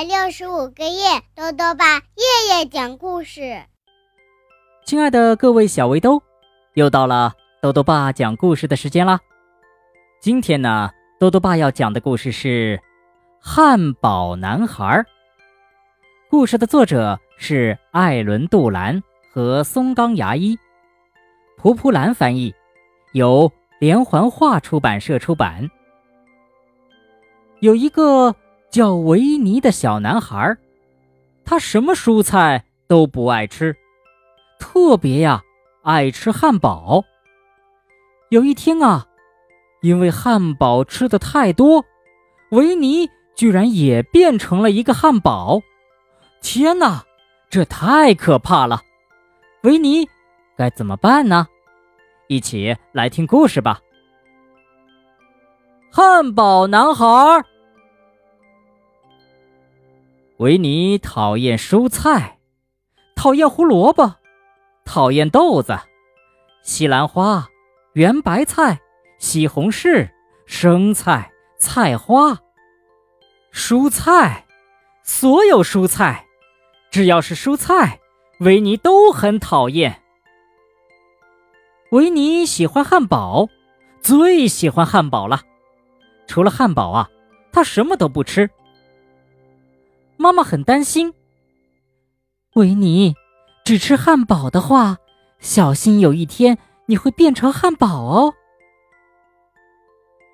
百六十五个夜，豆豆爸夜夜讲故事。亲爱的各位小围兜，又到了豆豆爸讲故事的时间啦。今天呢，豆豆爸要讲的故事是《汉堡男孩》。故事的作者是艾伦·杜兰和松冈牙一，蒲蒲兰翻译，由连环画出版社出版。有一个叫维尼的小男孩，他什么蔬菜都不爱吃，特别呀爱吃汉堡。有一天啊，因为汉堡吃的太多，维尼居然也变成了一个汉堡。天哪，这太可怕了！维尼该怎么办呢？一起来听故事吧。汉堡男孩。维尼讨厌蔬菜，讨厌胡萝卜，讨厌豆子、西兰花、圆白菜、西红柿、生菜、菜花。蔬菜，所有蔬菜，只要是蔬菜，维尼都很讨厌。维尼喜欢汉堡，最喜欢汉堡了。除了汉堡啊，他什么都不吃。妈妈很担心，维尼，只吃汉堡的话，小心有一天你会变成汉堡哦。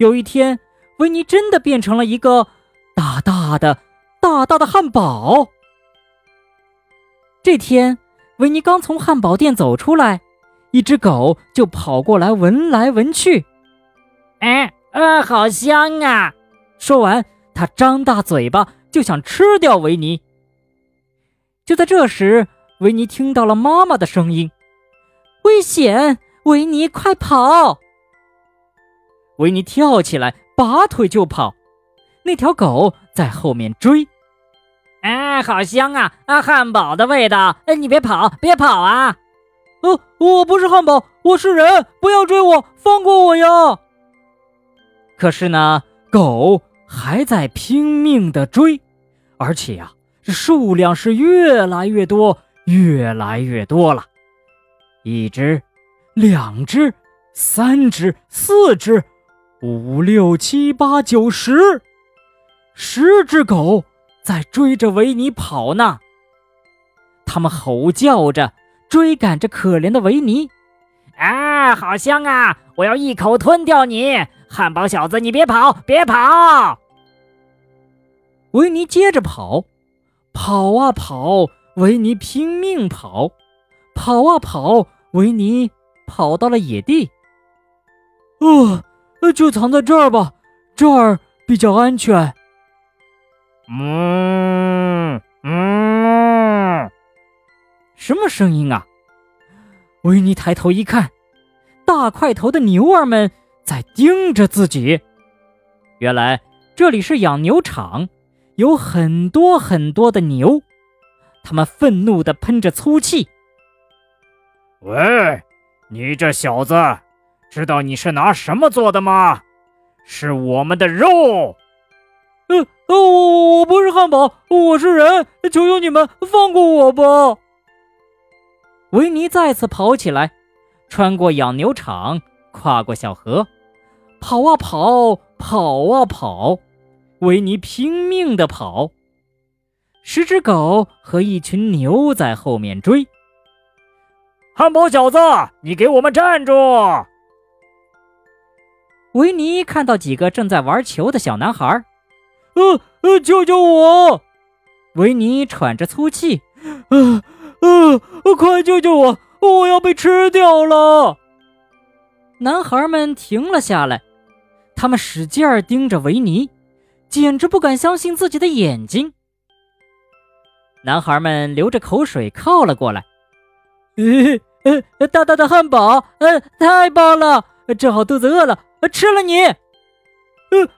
有一天，维尼真的变成了一个大大的、大大的汉堡。这天，维尼刚从汉堡店走出来，一只狗就跑过来闻来闻去，哎，啊，好香啊！说完，它张大嘴巴。就想吃掉维尼。就在这时，维尼听到了妈妈的声音：“危险！维尼，快跑！”维尼跳起来，拔腿就跑。那条狗在后面追。哎，好香啊！啊，汉堡的味道！哎，你别跑，别跑啊！哦，我不是汉堡，我是人，不要追我，放过我呀！可是呢，狗还在拼命的追。而且呀，这数量是越来越多，越来越多了。一只，两只，三只，四只，五六七八九十，十只狗在追着维尼跑呢。他们吼叫着追赶着可怜的维尼。啊，好香啊！我要一口吞掉你，汉堡小子！你别跑，别跑！维尼接着跑，跑啊跑，维尼拼命跑，跑啊跑，维尼跑到了野地。呃，就藏在这儿吧，这儿比较安全。嗯嗯，什么声音啊？维尼抬头一看，大块头的牛儿们在盯着自己。原来这里是养牛场。有很多很多的牛，他们愤怒地喷着粗气。喂，你这小子，知道你是拿什么做的吗？是我们的肉。呃呃，我我不是汉堡，我是人，求求你们放过我吧！维尼再次跑起来，穿过养牛场，跨过小河，跑啊跑，跑啊跑。维尼拼命地跑，十只狗和一群牛在后面追。汉堡小子，你给我们站住！维尼看到几个正在玩球的小男孩，呃呃，救救我！维尼喘着粗气，呃呃，快救救我！我要被吃掉了！男孩们停了下来，他们使劲儿盯着维尼。简直不敢相信自己的眼睛。男孩们流着口水靠了过来。咦，呃，大大的汉堡，呃，太棒了！正好肚子饿了，吃了你。呃，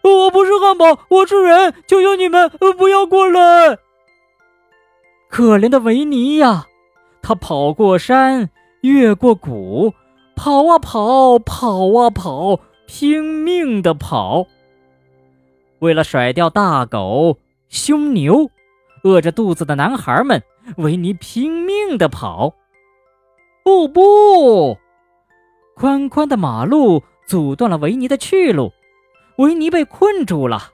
我不是汉堡，我是人，求求你们不要过来！可怜的维尼呀，他跑过山，越过谷，跑啊跑，跑啊跑，拼命的跑。为了甩掉大狗、凶牛，饿着肚子的男孩们，维尼拼命地跑。不不！宽宽的马路阻断了维尼的去路，维尼被困住了，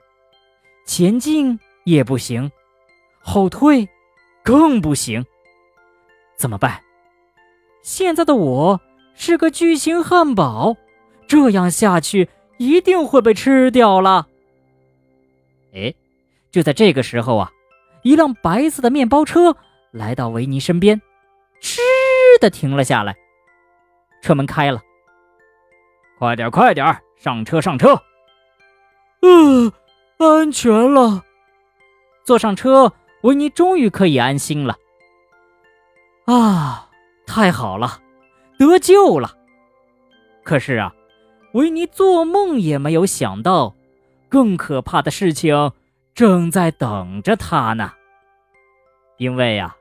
前进也不行，后退更不行。怎么办？现在的我是个巨型汉堡，这样下去一定会被吃掉了。哎，就在这个时候啊，一辆白色的面包车来到维尼身边，吱的停了下来。车门开了，快点，快点，上车，上车！嗯，安全了。坐上车，维尼终于可以安心了。啊，太好了，得救了！可是啊，维尼做梦也没有想到。更可怕的事情正在等着他呢，因为呀，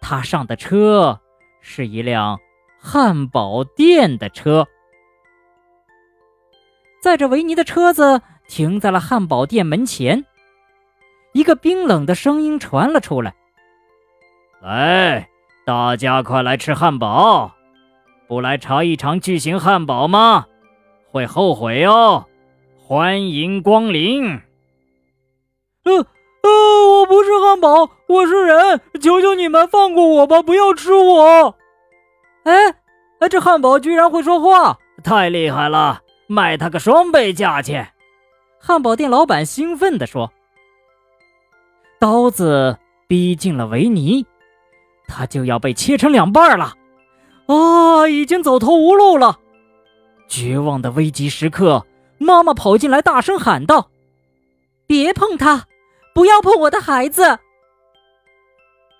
他上的车是一辆汉堡店的车。载着维尼的车子停在了汉堡店门前，一个冰冷的声音传了出来：“来，大家快来吃汉堡！不来尝一尝巨型汉堡吗？会后悔哦。”欢迎光临。呃呃，我不是汉堡，我是人，求求你们放过我吧，不要吃我！哎哎，这汉堡居然会说话，太厉害了，卖他个双倍价钱！汉堡店老板兴奋地说。刀子逼近了维尼，他就要被切成两半了，啊，已经走投无路了，绝望的危急时刻。妈妈跑进来，大声喊道：“别碰他，不要碰我的孩子！”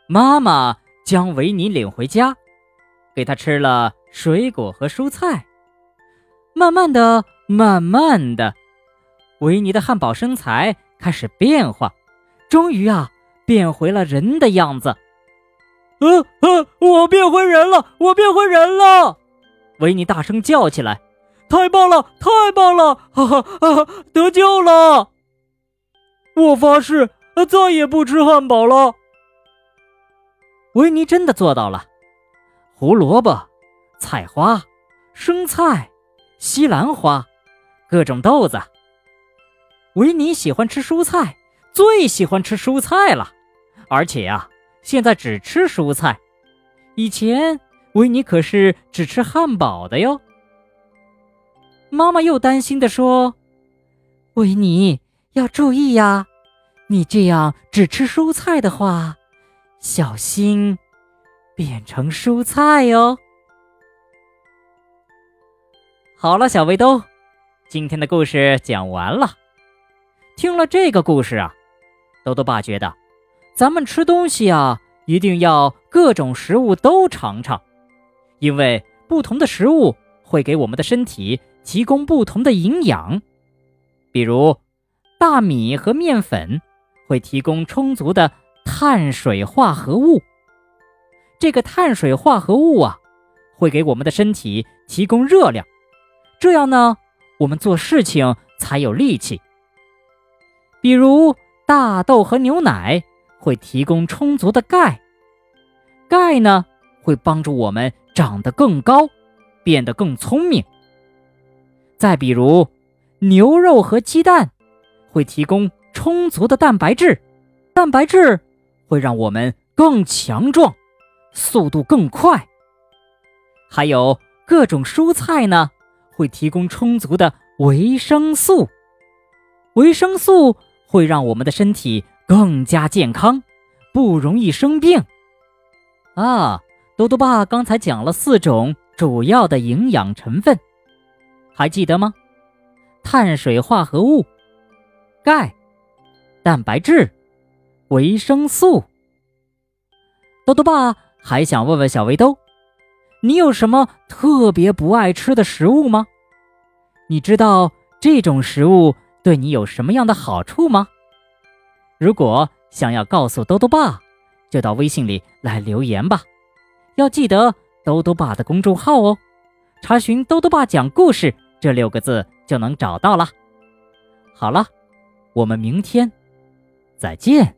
妈妈将维尼领回家，给他吃了水果和蔬菜。慢慢的，慢慢的，维尼的汉堡身材开始变化，终于啊，变回了人的样子。呃呃，我变回人了，我变回人了！维尼大声叫起来。太棒了，太棒了！哈哈哈，得救了！我发誓，再也不吃汉堡了。维尼真的做到了。胡萝卜、菜花、生菜、西兰花，各种豆子。维尼喜欢吃蔬菜，最喜欢吃蔬菜了。而且呀，现在只吃蔬菜。以前维尼可是只吃汉堡的哟。妈妈又担心地说：“维尼要注意呀，你这样只吃蔬菜的话，小心变成蔬菜哟。”好了，小围兜，今天的故事讲完了。听了这个故事啊，豆豆爸觉得，咱们吃东西啊，一定要各种食物都尝尝，因为不同的食物会给我们的身体。提供不同的营养，比如大米和面粉会提供充足的碳水化合物。这个碳水化合物啊，会给我们的身体提供热量，这样呢，我们做事情才有力气。比如大豆和牛奶会提供充足的钙，钙呢会帮助我们长得更高，变得更聪明。再比如，牛肉和鸡蛋会提供充足的蛋白质，蛋白质会让我们更强壮，速度更快。还有各种蔬菜呢，会提供充足的维生素，维生素会让我们的身体更加健康，不容易生病。啊，多多爸刚才讲了四种主要的营养成分。还记得吗？碳水化合物、钙、蛋白质、维生素。豆豆爸还想问问小围兜，你有什么特别不爱吃的食物吗？你知道这种食物对你有什么样的好处吗？如果想要告诉豆豆爸，就到微信里来留言吧。要记得豆豆爸的公众号哦，查询“豆豆爸讲故事”。这六个字就能找到了。好了，我们明天再见。